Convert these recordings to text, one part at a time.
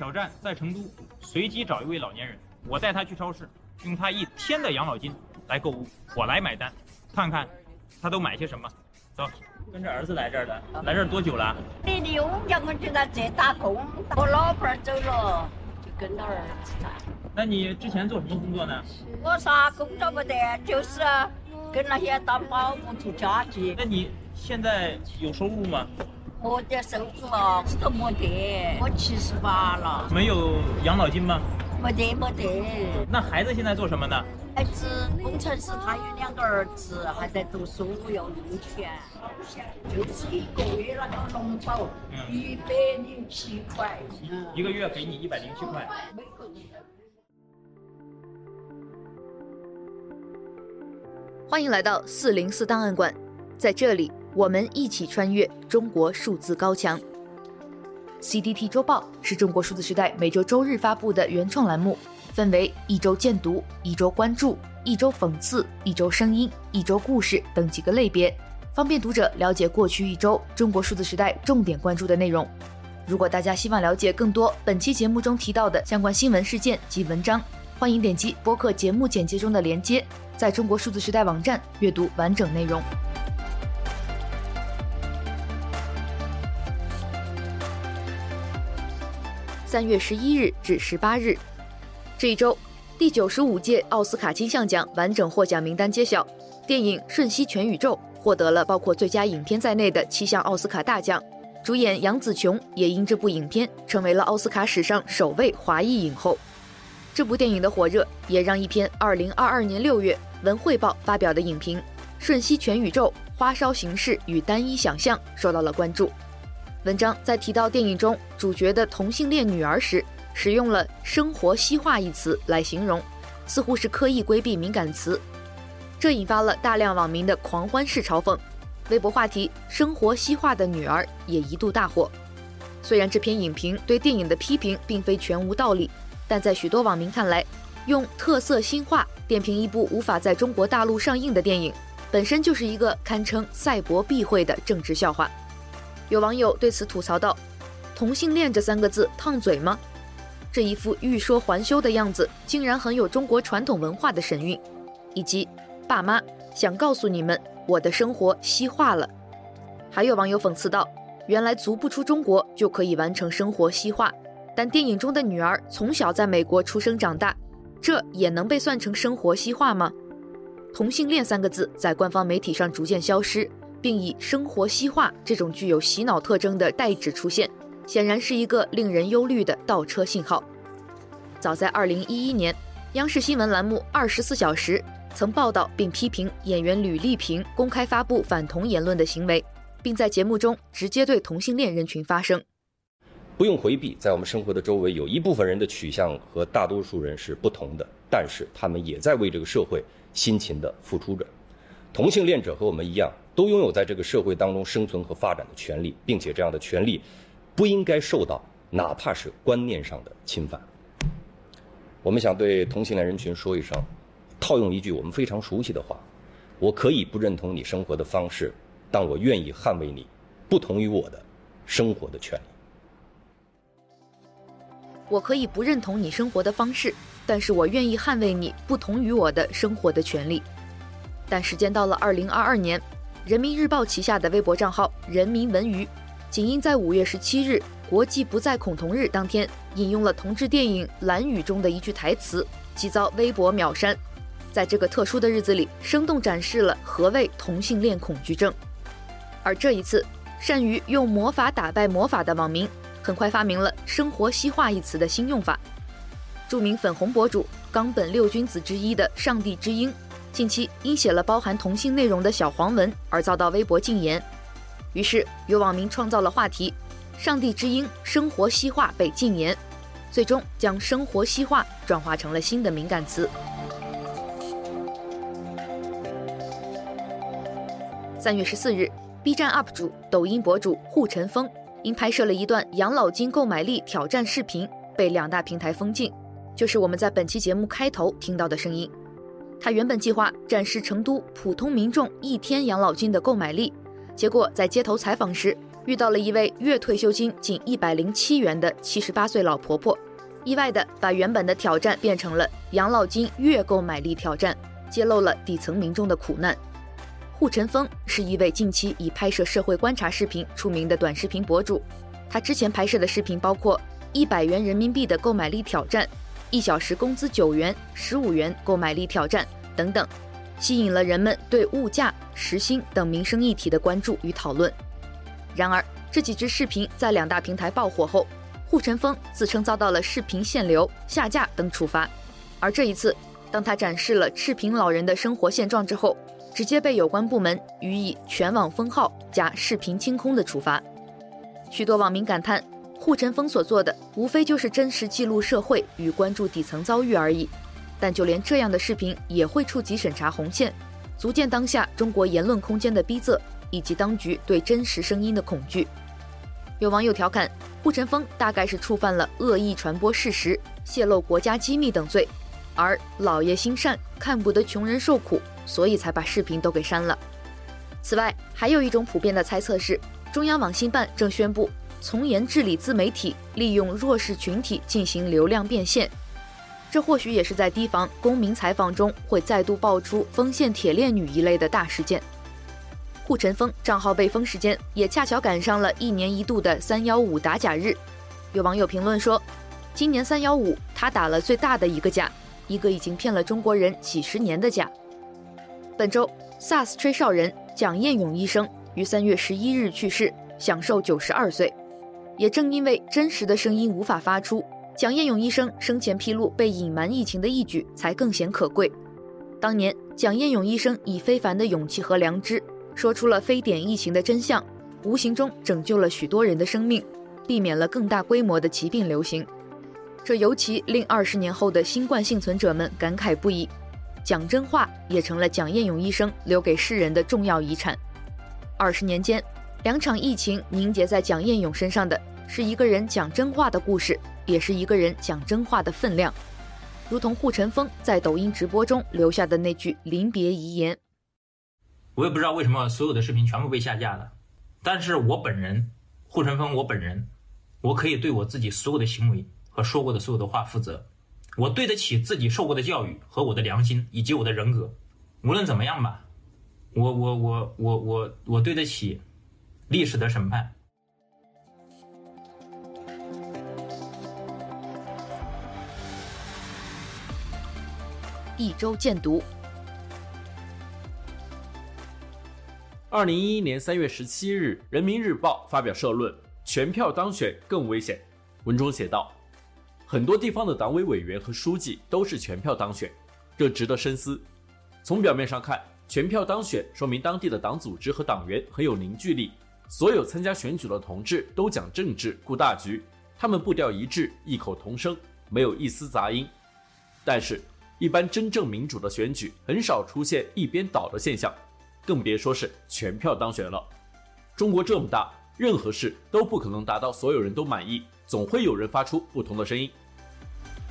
挑战在成都随机找一位老年人，我带他去超市，用他一天的养老金来购物，我来买单，看看他都买些什么。走，跟着儿子来这儿的，来这儿多久了？你的我叫我就在这打工，我老伴儿走了，就跟着儿子在。那你之前做什么工作呢？我啥工作不得，就是跟那些当保姆做家具。那你现在有收入吗？没得收入啊，都没得。我七十八了。没有养老金吗？没得，没得。那孩子现在做什么呢？孩子工程师，他有两个儿子还在读书，要用钱。就是一个月那个农保，一百零七块。一个月给你一百零七块。欢迎来到四零四档案馆，在这里我们一起穿越中国数字高墙。CDT 周报是中国数字时代每周周日发布的原创栏目，分为一周见读、一周关注、一周讽刺、一周声音、一周故事等几个类别，方便读者了解过去一周中国数字时代重点关注的内容。如果大家希望了解更多本期节目中提到的相关新闻事件及文章，欢迎点击播客节目简介中的链接。在中国数字时代网站阅读完整内容。三月十一日至十八日，这一周，第九十五届奥斯卡金像奖完整获奖名单揭晓，电影《瞬息全宇宙》获得了包括最佳影片在内的七项奥斯卡大奖，主演杨紫琼也因这部影片成为了奥斯卡史上首位华裔影后。这部电影的火热，也让一篇二零二二年六月。文汇报发表的影评《瞬息全宇宙：花哨形式与单一想象》受到了关注。文章在提到电影中主角的同性恋女儿时，使用了“生活西化”一词来形容，似乎是刻意规避敏感词。这引发了大量网民的狂欢式嘲讽。微博话题“生活西化的女儿”也一度大火。虽然这篇影评对电影的批评并非全无道理，但在许多网民看来，用特色新化点评一部无法在中国大陆上映的电影，本身就是一个堪称赛博避讳的政治笑话。有网友对此吐槽道：“同性恋这三个字烫嘴吗？这一副欲说还休的样子，竟然很有中国传统文化的神韵。”以及“爸妈想告诉你们，我的生活西化了。”还有网友讽刺道：“原来足不出中国就可以完成生活西化，但电影中的女儿从小在美国出生长大。”这也能被算成生活西化吗？同性恋三个字在官方媒体上逐渐消失，并以生活西化这种具有洗脑特征的代指出现，显然是一个令人忧虑的倒车信号。早在2011年，央视新闻栏目《二十四小时》曾报道并批评演员吕丽萍公开发布反同言论的行为，并在节目中直接对同性恋人群发声。不用回避，在我们生活的周围，有一部分人的取向和大多数人是不同的，但是他们也在为这个社会辛勤地付出着。同性恋者和我们一样，都拥有在这个社会当中生存和发展的权利，并且这样的权利不应该受到哪怕是观念上的侵犯。我们想对同性恋人群说一声，套用一句我们非常熟悉的话：我可以不认同你生活的方式，但我愿意捍卫你不同于我的生活的权利。我可以不认同你生活的方式，但是我愿意捍卫你不同于我的生活的权利。但时间到了二零二二年，人民日报旗下的微博账号“人民文娱”，仅因在五月十七日国际不再恐同日当天引用了同志电影《蓝雨》中的一句台词，即遭微博秒删。在这个特殊的日子里，生动展示了何谓同性恋恐惧症。而这一次，善于用魔法打败魔法的网民。很快发明了“生活西化”一词的新用法。著名粉红博主冈本六君子之一的上帝之鹰，近期因写了包含同性内容的小黄文而遭到微博禁言。于是有网民创造了话题：“上帝之鹰生活西化被禁言”，最终将“生活西化”转化成了新的敏感词。三月十四日，B 站 UP 主、抖音博主护晨风。因拍摄了一段养老金购买力挑战视频，被两大平台封禁，就是我们在本期节目开头听到的声音。他原本计划展示成都普通民众一天养老金的购买力，结果在街头采访时，遇到了一位月退休金仅一百零七元的七十八岁老婆婆，意外地把原本的挑战变成了养老金月购买力挑战，揭露了底层民众的苦难。护城风是一位近期以拍摄社会观察视频出名的短视频博主，他之前拍摄的视频包括一百元人民币的购买力挑战、一小时工资九元、十五元购买力挑战等等，吸引了人们对物价、时薪等民生议题的关注与讨论。然而，这几支视频在两大平台爆火后，护城风自称遭到了视频限流、下架等处罚。而这一次，当他展示了赤贫老人的生活现状之后，直接被有关部门予以全网封号加视频清空的处罚。许多网民感叹，护城风所做的无非就是真实记录社会与关注底层遭遇而已。但就连这样的视频也会触及审查红线，足见当下中国言论空间的逼仄。以及当局对真实声音的恐惧，有网友调侃护城风大概是触犯了恶意传播事实、泄露国家机密等罪，而老爷心善，看不得穷人受苦，所以才把视频都给删了。此外，还有一种普遍的猜测是，中央网信办正宣布从严治理自媒体利用弱势群体进行流量变现，这或许也是在提防公民采访中会再度爆出锋线铁链女一类的大事件。护城风账号被封时间也恰巧赶上了一年一度的三幺五打假日，有网友评论说，今年三幺五他打了最大的一个假，一个已经骗了中国人几十年的假。本周，SARS 吹哨人蒋彦勇医生于三月十一日去世，享寿九十二岁。也正因为真实的声音无法发出，蒋彦勇医生生前披露被隐瞒疫情的义举才更显可贵。当年，蒋彦勇医生以非凡的勇气和良知。说出了非典疫情的真相，无形中拯救了许多人的生命，避免了更大规模的疾病流行。这尤其令二十年后的新冠幸存者们感慨不已。讲真话也成了蒋彦勇医生留给世人的重要遗产。二十年间，两场疫情凝结在蒋彦勇身上的是一个人讲真话的故事，也是一个人讲真话的分量。如同护城风在抖音直播中留下的那句临别遗言。我也不知道为什么所有的视频全部被下架了，但是我本人，护城风，我本人，我可以对我自己所有的行为和说过的所有的话负责，我对得起自己受过的教育和我的良心以及我的人格，无论怎么样吧，我我我我我我对得起历史的审判。一周见读。二零一一年三月十七日，《人民日报》发表社论：“全票当选更危险。”文中写道：“很多地方的党委委员和书记都是全票当选，这值得深思。从表面上看，全票当选说明当地的党组织和党员很有凝聚力，所有参加选举的同志都讲政治、顾大局，他们步调一致，异口同声，没有一丝杂音。但是，一般真正民主的选举很少出现一边倒的现象。”更别说是全票当选了。中国这么大，任何事都不可能达到所有人都满意，总会有人发出不同的声音。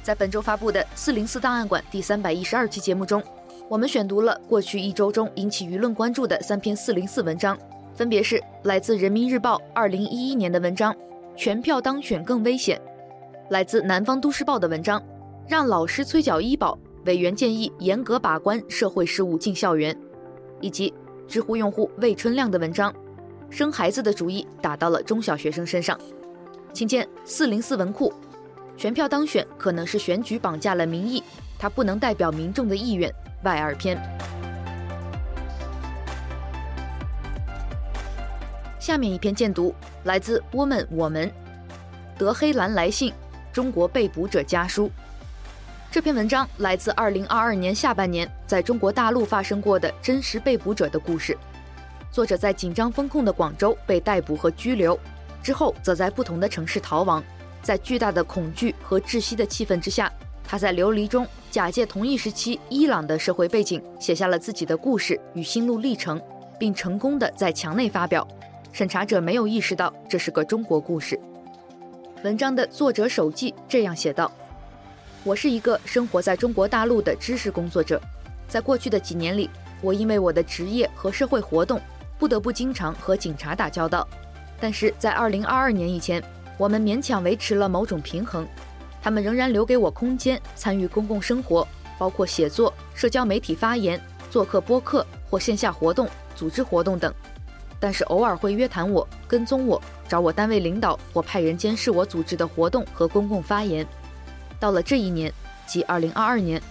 在本周发布的四零四档案馆第三百一十二期节目中，我们选读了过去一周中引起舆论关注的三篇四零四文章，分别是来自人民日报二零一一年的文章《全票当选更危险》，来自南方都市报的文章《让老师催缴医保，委员建议严格把关社会事务进校园》。以及知乎用户魏春亮的文章，生孩子的主意打到了中小学生身上，请见四零四文库。全票当选可能是选举绑架了民意，它不能代表民众的意愿。外二篇。下面一篇荐读来自 Woman 我们，德黑兰来信，中国被捕者家书。这篇文章来自2022年下半年在中国大陆发生过的真实被捕者的故事。作者在紧张封控的广州被逮捕和拘留，之后则在不同的城市逃亡。在巨大的恐惧和窒息的气氛之下，他在流离中假借同一时期伊朗的社会背景，写下了自己的故事与心路历程，并成功的在墙内发表。审查者没有意识到这是个中国故事。文章的作者手记这样写道。我是一个生活在中国大陆的知识工作者，在过去的几年里，我因为我的职业和社会活动，不得不经常和警察打交道。但是在二零二二年以前，我们勉强维持了某种平衡。他们仍然留给我空间参与公共生活，包括写作、社交媒体发言、做客播客或线下活动、组织活动等。但是偶尔会约谈我、跟踪我、找我单位领导或派人监视我组织的活动和公共发言。到了这一年，即二零二二年，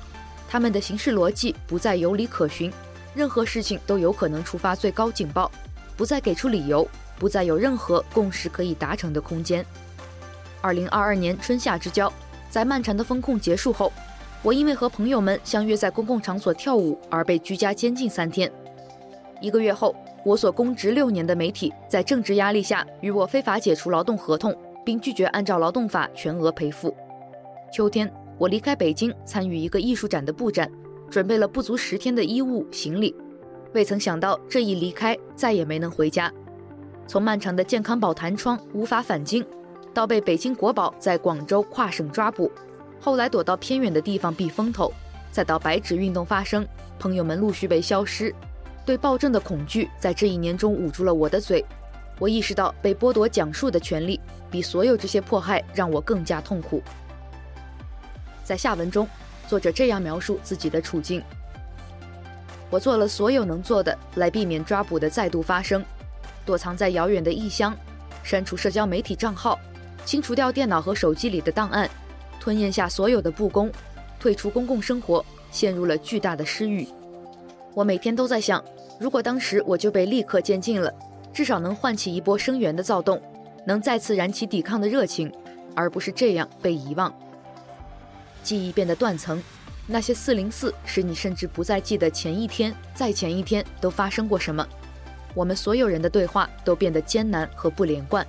他们的行事逻辑不再有理可循，任何事情都有可能触发最高警报，不再给出理由，不再有任何共识可以达成的空间。二零二二年春夏之交，在漫长的封控结束后，我因为和朋友们相约在公共场所跳舞而被居家监禁三天。一个月后，我所公职六年的媒体在政治压力下与我非法解除劳动合同，并拒绝按照劳动法全额赔付。秋天，我离开北京参与一个艺术展的布展，准备了不足十天的衣物行李，未曾想到这一离开再也没能回家。从漫长的健康宝弹窗无法返京，到被北京国保在广州跨省抓捕，后来躲到偏远的地方避风头，再到白纸运动发生，朋友们陆续被消失。对暴政的恐惧在这一年中捂住了我的嘴，我意识到被剥夺讲述的权利比所有这些迫害让我更加痛苦。在下文中，作者这样描述自己的处境：我做了所有能做的来避免抓捕的再度发生，躲藏在遥远的异乡，删除社交媒体账号，清除掉电脑和手机里的档案，吞咽下所有的不公，退出公共生活，陷入了巨大的失语。我每天都在想，如果当时我就被立刻监禁了，至少能唤起一波声援的躁动，能再次燃起抵抗的热情，而不是这样被遗忘。记忆变得断层，那些四零四使你甚至不再记得前一天、再前一天都发生过什么。我们所有人的对话都变得艰难和不连贯。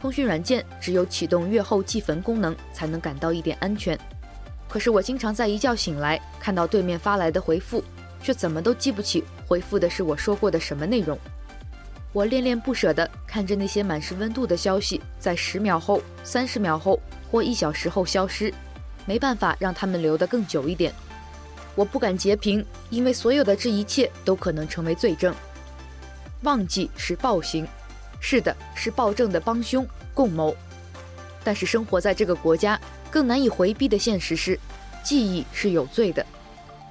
通讯软件只有启动阅后即焚功能才能感到一点安全。可是我经常在一觉醒来，看到对面发来的回复。却怎么都记不起回复的是我说过的什么内容。我恋恋不舍地看着那些满是温度的消息，在十秒后、三十秒后或一小时后消失，没办法让他们留得更久一点。我不敢截屏，因为所有的这一切都可能成为罪证。忘记是暴行，是的，是暴政的帮凶共谋。但是生活在这个国家，更难以回避的现实是，记忆是有罪的。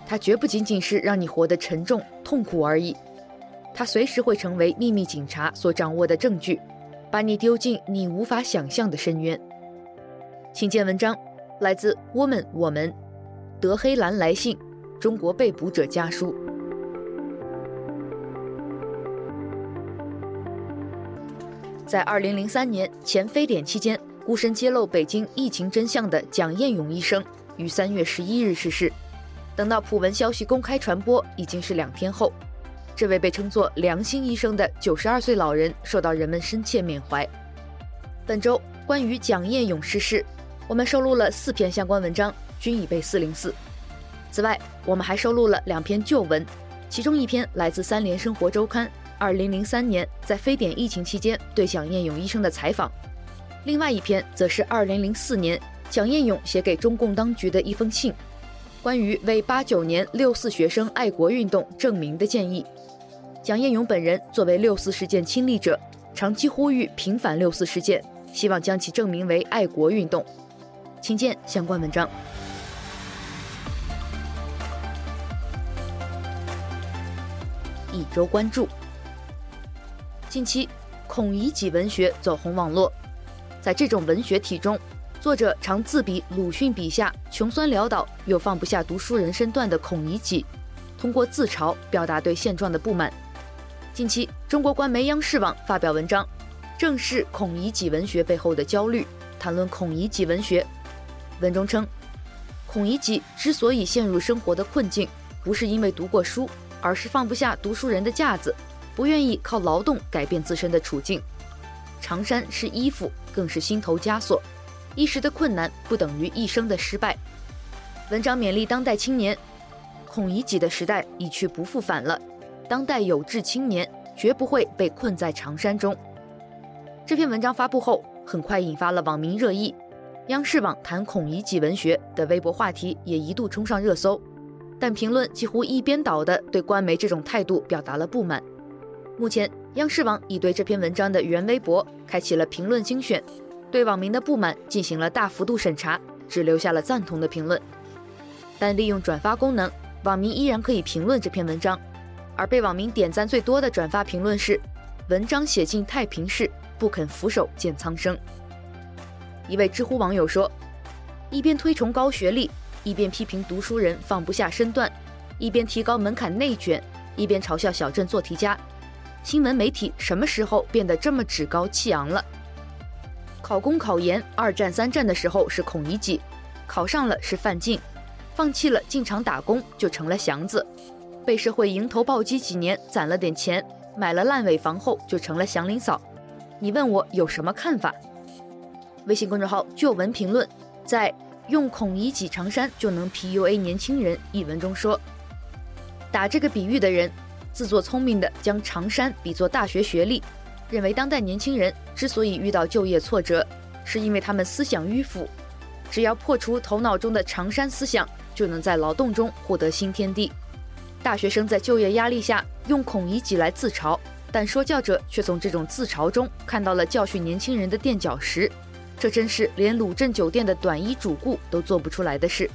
它绝不仅仅是让你活得沉重痛苦而已，它随时会成为秘密警察所掌握的证据，把你丢进你无法想象的深渊。请见文章，来自 Woman 我们，德黑兰来信，中国被捕者家书。在二零零三年前非典期间，孤身揭露北京疫情真相的蒋彦勇医生，于三月十一日逝世。等到普文消息公开传播，已经是两天后。这位被称作“良心医生”的九十二岁老人，受到人们深切缅怀。本周关于蒋彦勇逝世，我们收录了四篇相关文章，均已被四零四。此外，我们还收录了两篇旧文，其中一篇来自《三联生活周刊》二零零三年在非典疫情期间对蒋彦勇医生的采访，另外一篇则是二零零四年蒋彦勇写给中共当局的一封信。关于为八九年六四学生爱国运动正名的建议，蒋彦勇本人作为六四事件亲历者，长期呼吁平反六四事件，希望将其正名为爱国运动。请见相关文章。一周关注：近期，孔乙己文学走红网络，在这种文学体中。作者常自比鲁迅笔下穷酸潦倒又放不下读书人身段的孔乙己，通过自嘲表达对现状的不满。近期，中国官媒央视网发表文章，正视孔乙己文学背后的焦虑，谈论孔乙己文学。文中称，孔乙己之所以陷入生活的困境，不是因为读过书，而是放不下读书人的架子，不愿意靠劳动改变自身的处境。长衫是衣服，更是心头枷锁。一时的困难不等于一生的失败。文章勉励当代青年，孔乙己的时代一去不复返了。当代有志青年绝不会被困在长衫中。这篇文章发布后，很快引发了网民热议。央视网谈孔乙己文学的微博话题也一度冲上热搜，但评论几乎一边倒地对官媒这种态度表达了不满。目前，央视网已对这篇文章的原微博开启了评论精选，对网民的不满进行了大幅度审查，只留下了赞同的评论。但利用转发功能，网民依然可以评论这篇文章，而被网民点赞最多的转发评论是：“文章写尽太平事，不肯俯首见苍生。”一位知乎网友说：“一边推崇高学历，一边批评读书人放不下身段，一边提高门槛内卷，一边嘲笑小镇做题家。新闻媒体什么时候变得这么趾高气昂了？考公考研二战三战的时候是孔乙己，考上了是范进，放弃了进厂打工就成了祥子，被社会迎头暴击几年攒了点钱，买了烂尾房后就成了祥林嫂。你问我有什么看法？”微信公众号旧文评论在用孔乙己长衫就能 PUA 年轻人一文中说，打这个比喻的人自作聪明地将长衫比作大学学历，认为当代年轻人之所以遇到就业挫折，是因为他们思想迂腐，只要破除头脑中的长衫思想，就能在劳动中获得新天地。大学生在就业压力下用孔乙己来自嘲，但说教者却从这种自嘲中看到了教训年轻人的垫脚石。这真是连鲁镇酒店的短衣主顾都做不出来的事。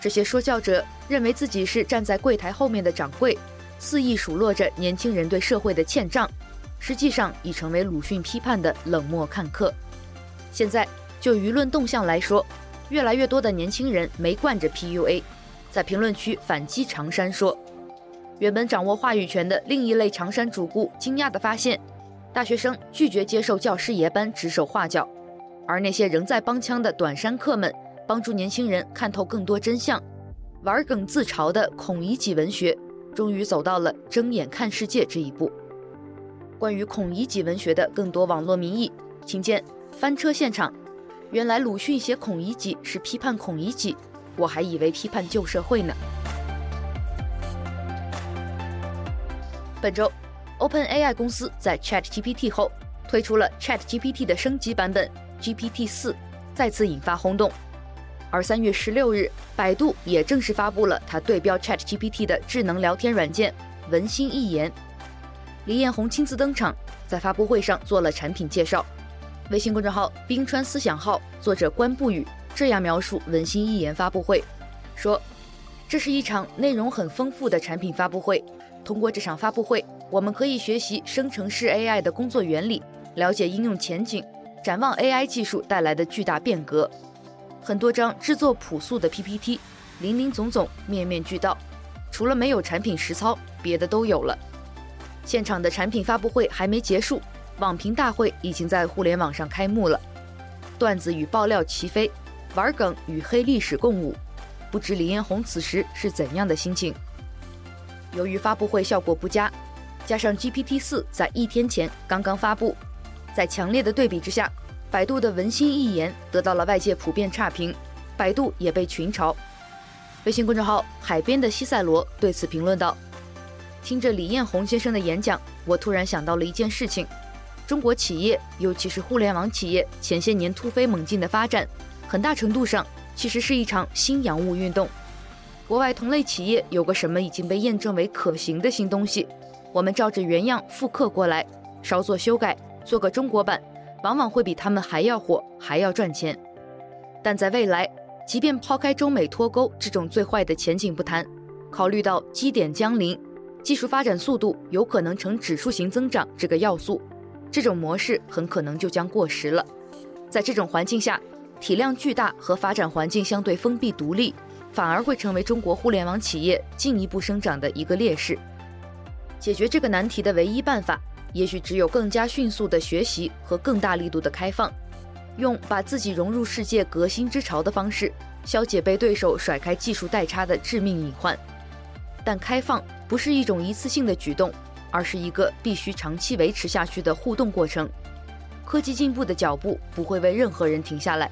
这些说教者认为自己是站在柜台后面的掌柜，肆意数落着年轻人对社会的欠账，实际上已成为鲁迅批判的冷漠看客。现在就舆论动向来说，越来越多的年轻人没惯着 PUA，在评论区反击长衫说，原本掌握话语权的另一类长衫主顾惊讶地发现，大学生拒绝接受教师爷般指手画脚。而那些仍在帮腔的短衫客们，帮助年轻人看透更多真相，玩梗自嘲的孔乙己文学，终于走到了睁眼看世界这一步。关于孔乙己文学的更多网络民意，请见翻车现场。原来鲁迅写孔乙己是批判孔乙己，我还以为批判旧社会呢。本周，OpenAI 公司在 ChatGPT 后推出了 ChatGPT 的升级版本。GPT 四再次引发轰动，而三月十六日，百度也正式发布了它对标 ChatGPT 的智能聊天软件文心一言。李彦宏亲自登场，在发布会上做了产品介绍。微信公众号“冰川思想号”作者关不语这样描述文心一言发布会，说：“这是一场内容很丰富的产品发布会。通过这场发布会，我们可以学习生成式 AI 的工作原理，了解应用前景。”展望 AI 技术带来的巨大变革，很多张制作朴素的 PPT，林林总总，面面俱到，除了没有产品实操，别的都有了。现场的产品发布会还没结束，网评大会已经在互联网上开幕了，段子与爆料齐飞，玩梗与黑历史共舞，不知李彦宏此时是怎样的心情。由于发布会效果不佳，加上 GPT 四在一天前刚刚发布。在强烈的对比之下，百度的文心一言得到了外界普遍差评，百度也被群嘲。微信公众号“海边的西塞罗”对此评论道：“听着李彦宏先生的演讲，我突然想到了一件事情：中国企业，尤其是互联网企业，前些年突飞猛进的发展，很大程度上其实是一场新洋务运动。国外同类企业有个什么已经被验证为可行的新东西，我们照着原样复刻过来，稍作修改。”做个中国版，往往会比他们还要火，还要赚钱。但在未来，即便抛开中美脱钩这种最坏的前景不谈，考虑到基点将临，技术发展速度有可能呈指数型增长这个要素，这种模式很可能就将过时了。在这种环境下，体量巨大和发展环境相对封闭独立，反而会成为中国互联网企业进一步生长的一个劣势。解决这个难题的唯一办法，也许只有更加迅速的学习和更大力度的开放，用把自己融入世界革新之潮的方式，消解被对手甩开技术代差的致命隐患。但开放不是一种一次性的举动，而是一个必须长期维持下去的互动过程。科技进步的脚步不会为任何人停下来，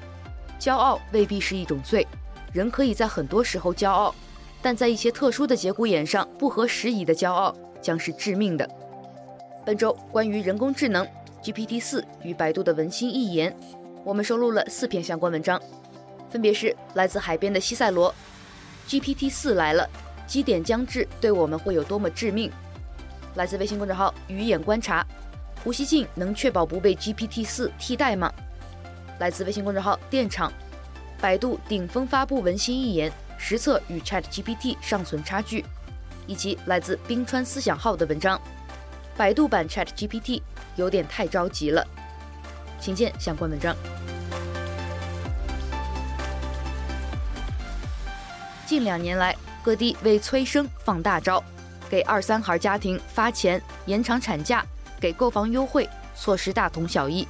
骄傲未必是一种罪，人可以在很多时候骄傲，但在一些特殊的节骨眼上不合时宜的骄傲将是致命的。本周关于人工智能 GPT 四与百度的文心一言，我们收录了四篇相关文章，分别是来自海边的西塞罗，GPT 四来了，基点将至对我们会有多么致命？来自微信公众号鱼眼观察，胡锡进能确保不被 GPT 四替代吗？来自微信公众号电厂，百度顶峰发布文心一言，实测与 ChatGPT 尚存差距，以及来自冰川思想号的文章，百度版 ChatGPT 有点太着急了，请见相关文章。近两年来，各地为催生放大招。给二三孩家庭发钱、延长产假、给购房优惠，措施大同小异。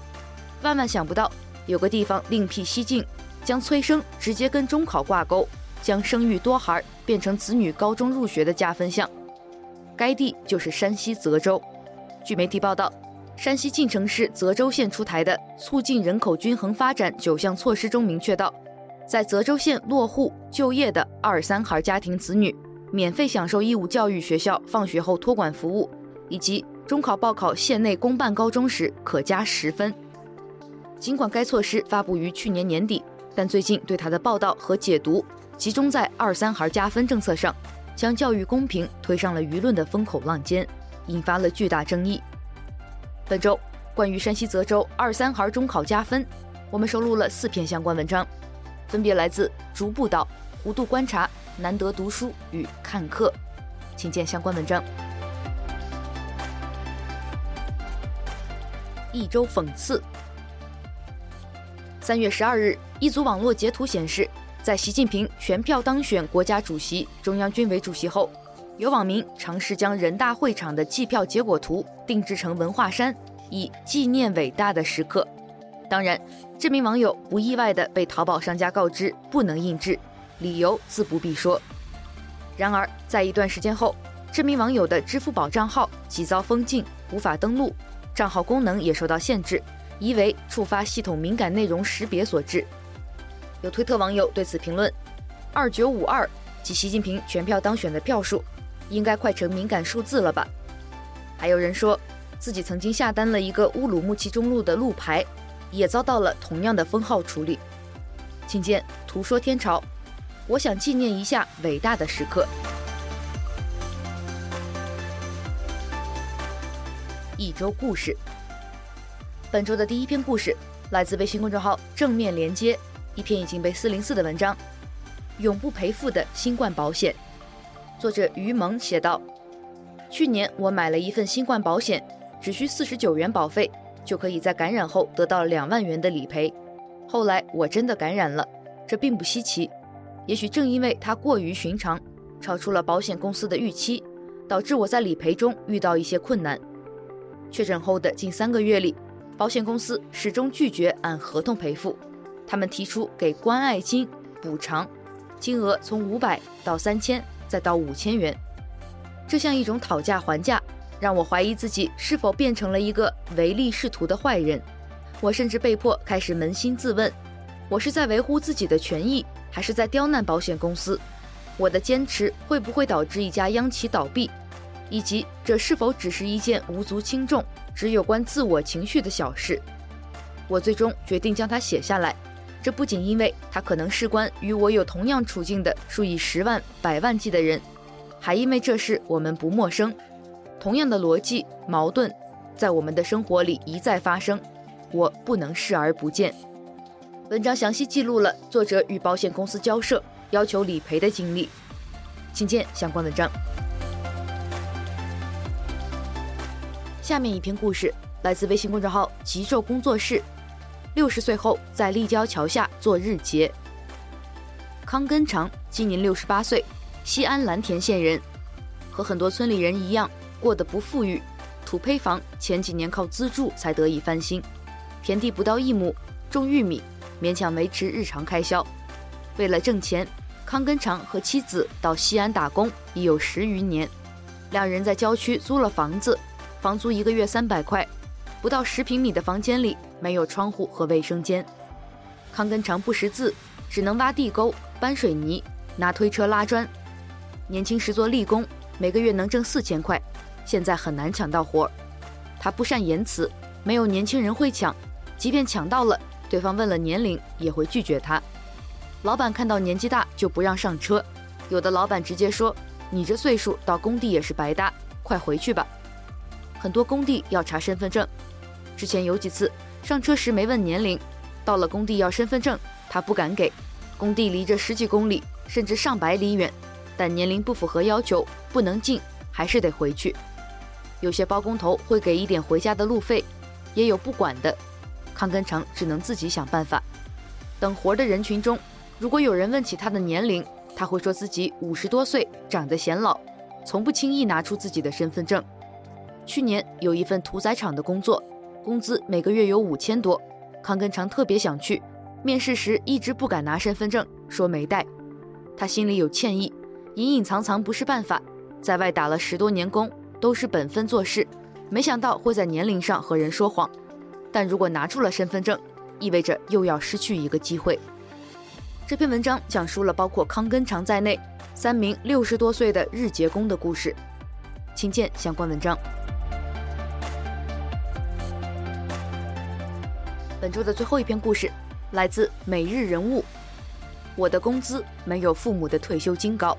万万想不到，有个地方另辟蹊径，将催生直接跟中考挂钩，将生育多孩变成子女高中入学的加分项。该地就是山西泽州。据媒体报道，山西晋城市泽州县出台的促进人口均衡发展九项措施中明确到，在泽州县落户就业的二三孩家庭子女。免费享受义务教育学校放学后托管服务，以及中考报考县内公办高中时可加十分。尽管该措施发布于去年年底，但最近对它的报道和解读集中在二三孩加分政策上，将教育公平推上了舆论的风口浪尖，引发了巨大争议。本周关于山西泽州二三孩中考加分，我们收录了四篇相关文章，分别来自逐步岛、弧度观察。难得读书与看课，请见相关文章。一周讽刺。三月十二日，一组网络截图显示，在习近平全票当选国家主席、中央军委主席后，有网民尝试将人大会场的计票结果图定制成文化衫，以纪念伟大的时刻。当然，这名网友不意外地被淘宝商家告知不能印制。理由自不必说。然而，在一段时间后，这名网友的支付宝账号即遭封禁，无法登录，账号功能也受到限制，疑为触发系统敏感内容识别所致。有推特网友对此评论：“二九五二即习近平全票当选的票数，应该快成敏感数字了吧？”还有人说自己曾经下单了一个乌鲁木齐中路的路牌，也遭到了同样的封号处理。请见图说天朝。我想纪念一下伟大的时刻。一周故事，本周的第一篇故事来自微信公众号“正面连接”，一篇已经被四零四的文章，《永不赔付的新冠保险》。作者于萌写道：“去年我买了一份新冠保险，只需四十九元保费，就可以在感染后得到两万元的理赔。后来我真的感染了，这并不稀奇。”也许正因为它过于寻常，超出了保险公司的预期，导致我在理赔中遇到一些困难。确诊后的近三个月里，保险公司始终拒绝按合同赔付，他们提出给关爱金补偿，金额从五百到三千，再到五千元。这像一种讨价还价，让我怀疑自己是否变成了一个唯利是图的坏人。我甚至被迫开始扪心自问：我是在维护自己的权益，还是在刁难保险公司？我的坚持会不会导致一家央企倒闭？以及这是否只是一件无足轻重、只有关自我情绪的小事？我最终决定将它写下来。这不仅因为它可能事关与我有同样处境的数以十万、百万计的人，还因为这事我们不陌生。同样的逻辑矛盾，在我们的生活里一再发生，我不能视而不见。文章详细记录了作者与保险公司交涉、要求理赔的经历，请见相关文章。下面一篇故事来自微信公众号“极昼工作室”。六十岁后在立交桥下做日结。康根长今年六十八岁，西安蓝田县人，和很多村里人一样，过得不富裕，土坯房前几年靠资助才得以翻新，田地不到一亩，种玉米。勉强维持日常开销。为了挣钱，康根长和妻子到西安打工已有十余年。两人在郊区租了房子，房租一个月三百块，不到十平米的房间里没有窗户和卫生间。康根长不识字，只能挖地沟、搬水泥、拿推车拉砖。年轻时做力工，每个月能挣四千块，现在很难抢到活。他不善言辞，没有年轻人会抢，即便抢到了。对方问了年龄，也会拒绝他。老板看到年纪大就不让上车，有的老板直接说：“你这岁数到工地也是白搭，快回去吧。”很多工地要查身份证。之前有几次上车时没问年龄，到了工地要身份证，他不敢给。工地离着十几公里，甚至上百里远，但年龄不符合要求，不能进，还是得回去。有些包工头会给一点回家的路费，也有不管的。康根成只能自己想办法。等活的人群中，如果有人问起他的年龄，他会说自己五十多岁，长得显老，从不轻易拿出自己的身份证。去年有一份屠宰场的工作，工资每个月有五千多，康根成特别想去，面试时一直不敢拿身份证，说没带。他心里有歉意，隐隐藏藏不是办法。在外打了十多年工，都是本分做事，没想到会在年龄上和人说谎。但如果拿出了身份证，意味着又要失去一个机会。这篇文章讲述了包括康根长在内三名六十多岁的日结工的故事，请见相关文章。本周的最后一篇故事来自每日人物。我的工资没有父母的退休金高。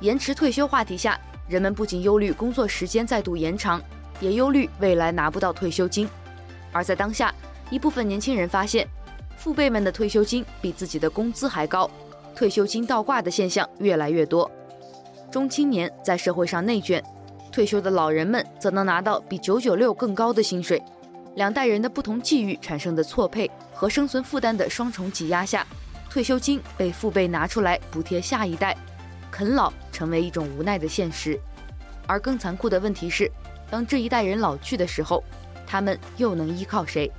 延迟退休话题下，人们不仅忧虑工作时间再度延长，也忧虑未来拿不到退休金。而在当下，一部分年轻人发现，父辈们的退休金比自己的工资还高，退休金倒挂的现象越来越多。中青年在社会上内卷，退休的老人们则能拿到比九九六更高的薪水。两代人的不同际遇产生的错配和生存负担的双重挤压下，退休金被父辈拿出来补贴下一代，啃老成为一种无奈的现实。而更残酷的问题是，当这一代人老去的时候，他们又能依靠谁？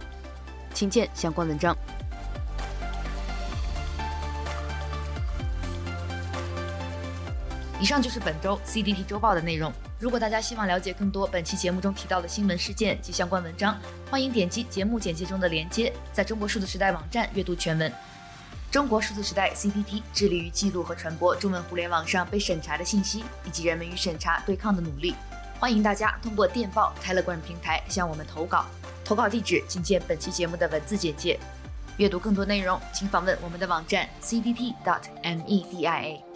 请见相关文章。以上就是本周 CDT 周报的内容。如果大家希望了解更多本期节目中提到的新闻事件及相关文章，欢迎点击节目简介中的链接，在中国数字时代网站阅读全文。中国数字时代 （CPT） 致力于记录和传播中文互联网上被审查的信息，以及人们与审查对抗的努力。欢迎大家通过电报 Telegram 平台向我们投稿，投稿地址请见本期节目的文字简介。阅读更多内容，请访问我们的网站 cdt.media。